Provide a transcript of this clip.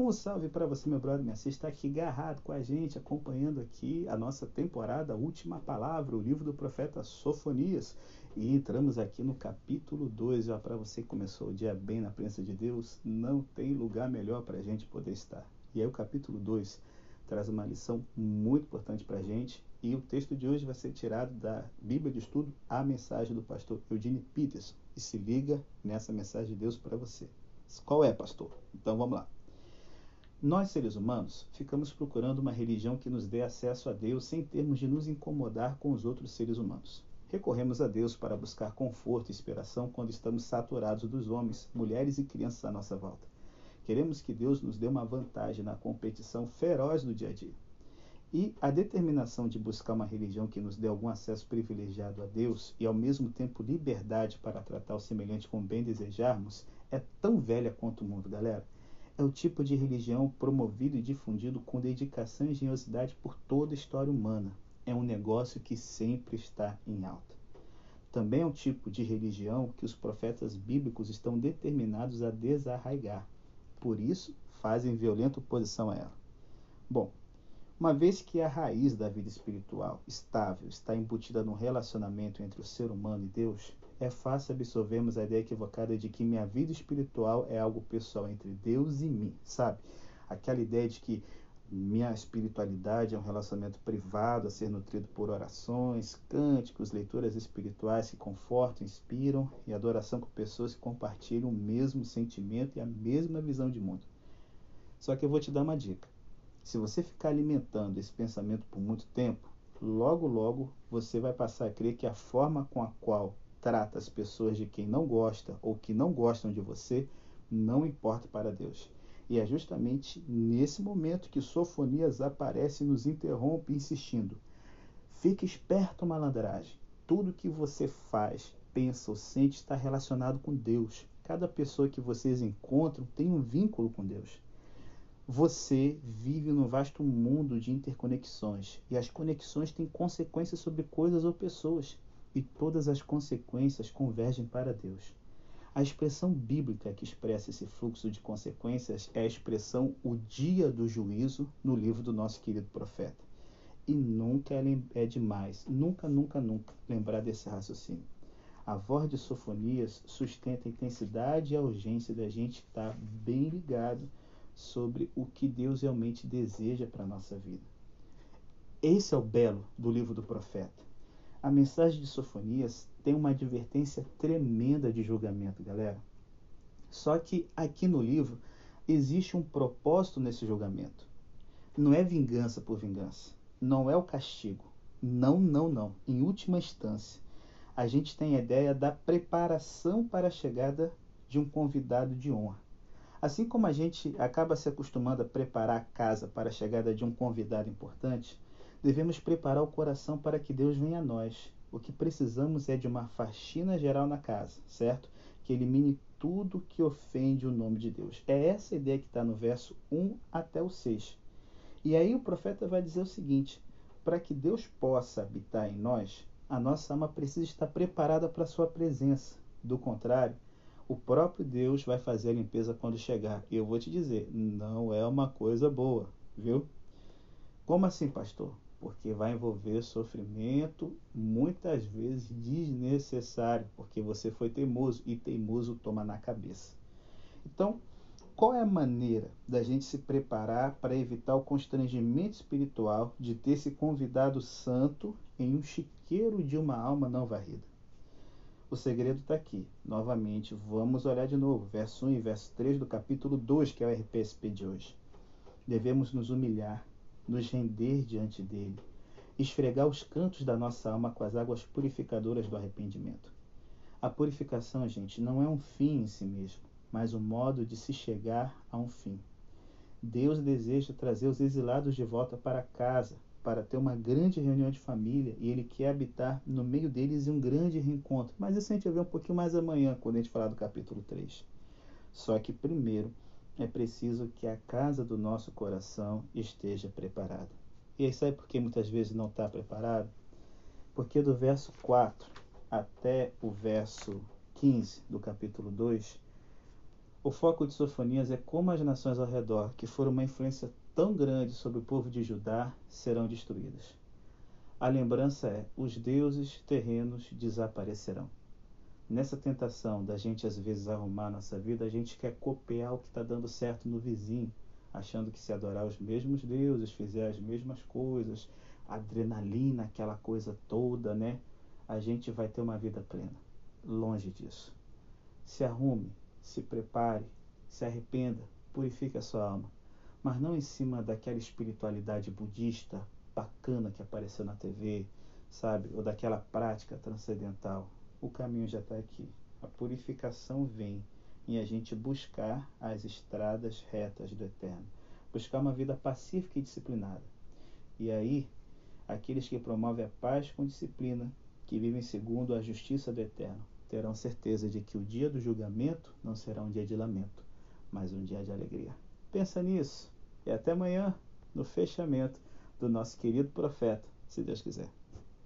Um salve para você, meu brother, minha você está aqui agarrado com a gente, acompanhando aqui a nossa temporada, última palavra, o livro do profeta Sofonias. E entramos aqui no capítulo 2, já para você que começou o dia bem na presença de Deus, não tem lugar melhor para a gente poder estar. E aí o capítulo 2 traz uma lição muito importante para a gente, e o texto de hoje vai ser tirado da Bíblia de Estudo, a mensagem do pastor Eugene Peterson. E se liga nessa mensagem de Deus para você. Qual é, pastor? Então vamos lá. Nós, seres humanos, ficamos procurando uma religião que nos dê acesso a Deus sem termos de nos incomodar com os outros seres humanos. Recorremos a Deus para buscar conforto e inspiração quando estamos saturados dos homens, mulheres e crianças à nossa volta. Queremos que Deus nos dê uma vantagem na competição feroz do dia a dia. E a determinação de buscar uma religião que nos dê algum acesso privilegiado a Deus e ao mesmo tempo liberdade para tratar o semelhante com bem desejarmos é tão velha quanto o mundo, galera é o tipo de religião promovido e difundido com dedicação e engenhosidade por toda a história humana. É um negócio que sempre está em alta. Também é um tipo de religião que os profetas bíblicos estão determinados a desarraigar. Por isso, fazem violenta oposição a ela. Bom, uma vez que a raiz da vida espiritual estável está embutida no relacionamento entre o ser humano e Deus, é fácil absorvermos a ideia equivocada de que minha vida espiritual é algo pessoal entre Deus e mim, sabe? Aquela ideia de que minha espiritualidade é um relacionamento privado a ser nutrido por orações, cânticos, leituras espirituais que confortam, inspiram e adoração com pessoas que compartilham o mesmo sentimento e a mesma visão de mundo. Só que eu vou te dar uma dica. Se você ficar alimentando esse pensamento por muito tempo, logo logo você vai passar a crer que a forma com a qual trata as pessoas de quem não gosta ou que não gostam de você não importa para Deus. E é justamente nesse momento que Sofonias aparece e nos interrompe, insistindo: Fique esperto, malandragem. Tudo que você faz, pensa ou sente está relacionado com Deus. Cada pessoa que vocês encontram tem um vínculo com Deus. Você vive no vasto mundo de interconexões e as conexões têm consequências sobre coisas ou pessoas e todas as consequências convergem para Deus. A expressão bíblica que expressa esse fluxo de consequências é a expressão o dia do juízo no livro do nosso querido profeta. E nunca é demais, nunca, nunca, nunca lembrar desse raciocínio. A voz de Sofonias sustenta a intensidade e a urgência da gente estar bem ligado sobre o que Deus realmente deseja para a nossa vida. Esse é o belo do livro do profeta. A mensagem de Sofonias tem uma advertência tremenda de julgamento, galera. Só que aqui no livro existe um propósito nesse julgamento. Não é vingança por vingança. Não é o castigo. Não, não, não. Em última instância, a gente tem a ideia da preparação para a chegada de um convidado de honra. Assim como a gente acaba se acostumando a preparar a casa para a chegada de um convidado importante, devemos preparar o coração para que Deus venha a nós. O que precisamos é de uma faxina geral na casa, certo? Que elimine tudo que ofende o nome de Deus. É essa a ideia que está no verso 1 até o 6. E aí o profeta vai dizer o seguinte: para que Deus possa habitar em nós, a nossa alma precisa estar preparada para a sua presença. Do contrário, o próprio Deus vai fazer a limpeza quando chegar. E eu vou te dizer, não é uma coisa boa, viu? Como assim, pastor? Porque vai envolver sofrimento, muitas vezes desnecessário, porque você foi teimoso e teimoso toma na cabeça. Então, qual é a maneira da gente se preparar para evitar o constrangimento espiritual de ter se convidado santo em um chiqueiro de uma alma não varrida? O segredo está aqui. Novamente, vamos olhar de novo, verso 1 e verso 3 do capítulo 2, que é o RPSP de hoje. Devemos nos humilhar nos render diante dele, esfregar os cantos da nossa alma com as águas purificadoras do arrependimento. A purificação, gente, não é um fim em si mesmo, mas um modo de se chegar a um fim. Deus deseja trazer os exilados de volta para casa, para ter uma grande reunião de família, e Ele quer habitar no meio deles um grande reencontro. Mas isso a gente vai ver um pouquinho mais amanhã, quando a gente falar do capítulo 3. Só que primeiro é preciso que a casa do nosso coração esteja preparada. E aí sabe por que muitas vezes não está preparado? Porque do verso 4 até o verso 15 do capítulo 2, O foco de Sofonias é como as nações ao redor, que foram uma influência tão grande sobre o povo de Judá, serão destruídas. A lembrança é: os deuses terrenos desaparecerão. Nessa tentação da gente às vezes arrumar nossa vida, a gente quer copiar o que está dando certo no vizinho, achando que se adorar os mesmos deuses, fizer as mesmas coisas, adrenalina, aquela coisa toda, né? A gente vai ter uma vida plena. Longe disso. Se arrume, se prepare, se arrependa, purifique a sua alma, mas não em cima daquela espiritualidade budista bacana que apareceu na TV, sabe? Ou daquela prática transcendental. O caminho já está aqui. A purificação vem em a gente buscar as estradas retas do eterno, buscar uma vida pacífica e disciplinada. E aí, aqueles que promovem a paz com disciplina, que vivem segundo a justiça do eterno, terão certeza de que o dia do julgamento não será um dia de lamento, mas um dia de alegria. Pensa nisso e até amanhã no fechamento do nosso querido profeta, se Deus quiser.